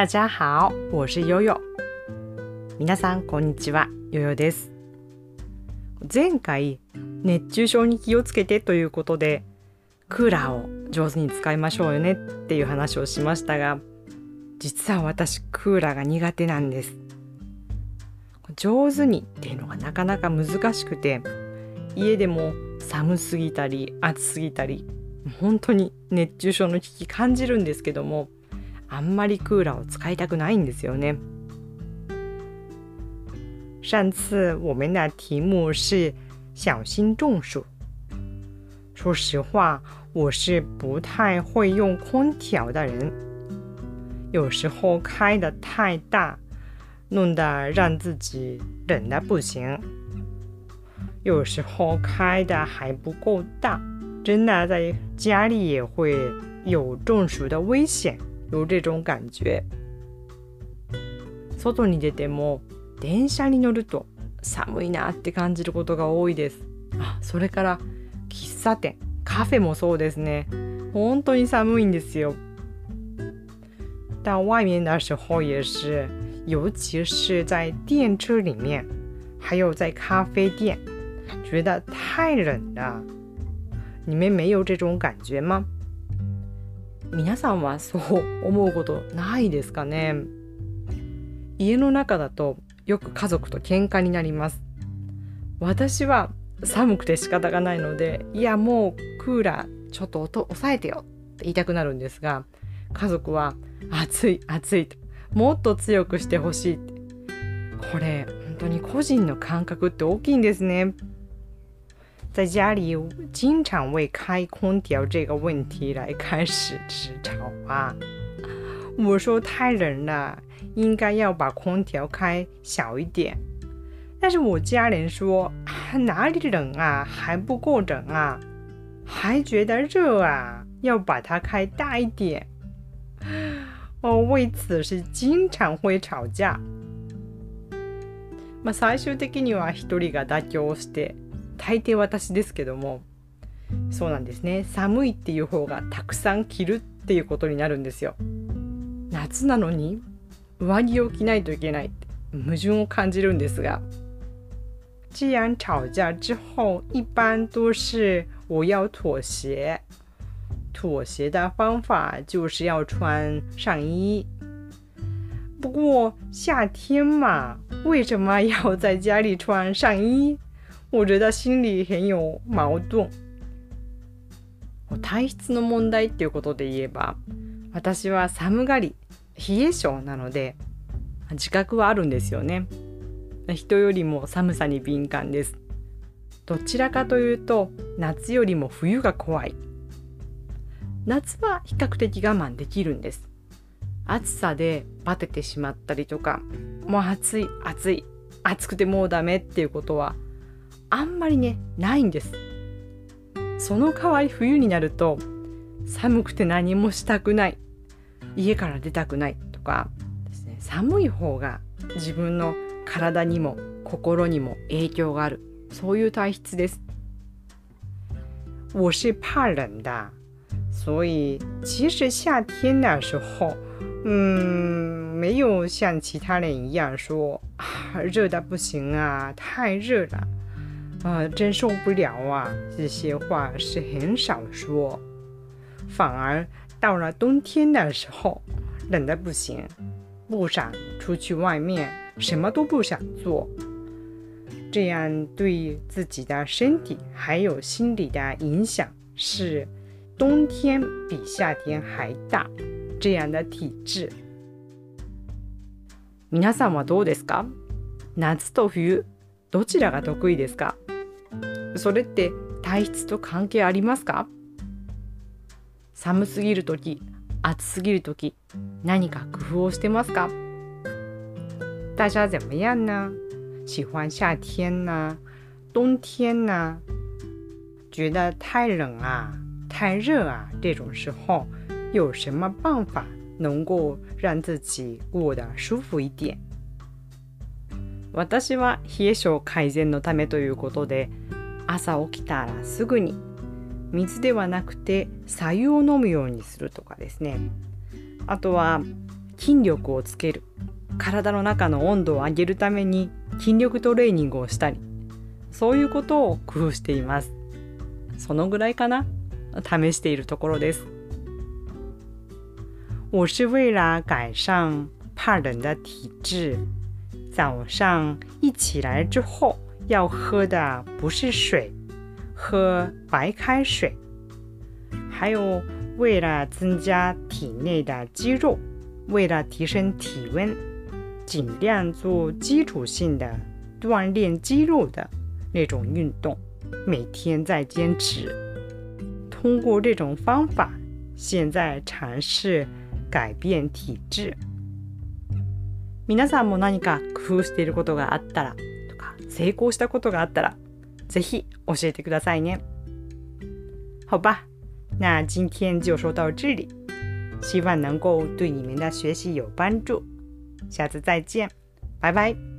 大家好，我是悠悠。皆さんこんにちは、ヨヨです。前回熱中症に気をつけてということでクーラーを上手に使いましょうよねっていう話をしましたが実は私クーラーが苦手なんです上手にっていうのがなかなか難しくて家でも寒すぎたり暑すぎたり本当に熱中症の危機感じるんですけどもあんまりクーラーを使いたくないんですよね。上次我们的题目是小心中暑。说实话，我是不太会用空调的人，有时候开的太大，弄得让自己冷的不行；有时候开的还不够大，真的在家里也会有中暑的危险， 有这种感觉。外に出ても電車に乗ると寒いなって感じることが多いです。あ、それから喫茶店、カフェもそうですね。本当に寒いんですよ。到外面的时候也是，尤其是在电车里面，还有在咖啡店，觉得太冷了。你们没有这种感觉吗？皆さんはそう思うことないですかね？家の中だとよく家族と喧嘩になります。私は寒くて仕方がないのでいやもうクーラーちょっと音抑えてよって言いたくなるんですが家族は暑い暑いともっと強くしてほしいって。これ本当に個人の感覚って大きいんですね。在家里经常为开空调这个问题来开始争吵啊！我说太冷了，应该要把空调开小一点。但是我家人说哪里冷啊，还不够冷啊，还觉得热啊，要把它开大一点。哦，为此是经常会吵架。まあ最終的には一人が妥協して。 大抵私ですけどもそうなんですね。寒いっていう方がたくさん着るっていうことになるんですよ。夏なのに上着を着ないといけないって矛盾を感じるんですが既然吵架之后一般都是我要妥协。妥协的方法就是要穿上衣。不过夏天嘛为什么要在家里穿上衣？我觉得心里很有矛盾。体質の問題っていうことで言えば私は寒がり冷え性なので自覚はあるんですよね。人よりも寒さに敏感です。どちらかというと夏よりも冬が怖い。夏は比較的我慢できるんです。暑さでバテてしまったりとかもう暑い暑い暑くてもうダメっていうことはあんまりねないんです。その代わり冬になると寒くて何もしたくない。家から出たくないとかですね。寒い方が自分の体にも心にも影響がある。そういう体質です。我是怕冷的。所以其实夏天的时候嗯没有像其他人一样说啊热的不行啊太热了。啊，真受不了啊！这些话是很少说，反而到了冬天的时候，冷的不行，不想出去外面，什么都不想做，这样对自己的身体还有心理的影响是冬天比夏天还大。这样的体质，皆さんはどうですか？夏と冬どちらが得意ですか？ それって体質と関係ありますか？寒すぎる時暑すぎる時何か工夫をしてますか？大家怎么样呢？喜欢夏天呢？冬天呢？觉得太冷啊、太热啊，这种时候有什么办法能够让自己过得舒服一点？私は冷え性改善のためということで朝起きたらすぐに水ではなくて白湯を飲むようにするとかですね。あとは筋力をつける。体の中の温度を上げるために筋力トレーニングをしたりそういうことを工夫しています。そのぐらいかな。試しているところです。我是为了改善怕冷的体质。早上一起来之后要喝的不是水喝白开水还有为了增加体内的肌肉为了提升体温尽量做基础性的锻炼肌肉的那种运动，每天在坚持。通过这种方法，现在尝试改变体质。皆さんも何か工夫していることがあったらとか 成功したことがあったら，ぜひ教えてくださいね。好吧，那今天就说到这里，希望能够对你们的学习有帮助。下次再见，拜拜。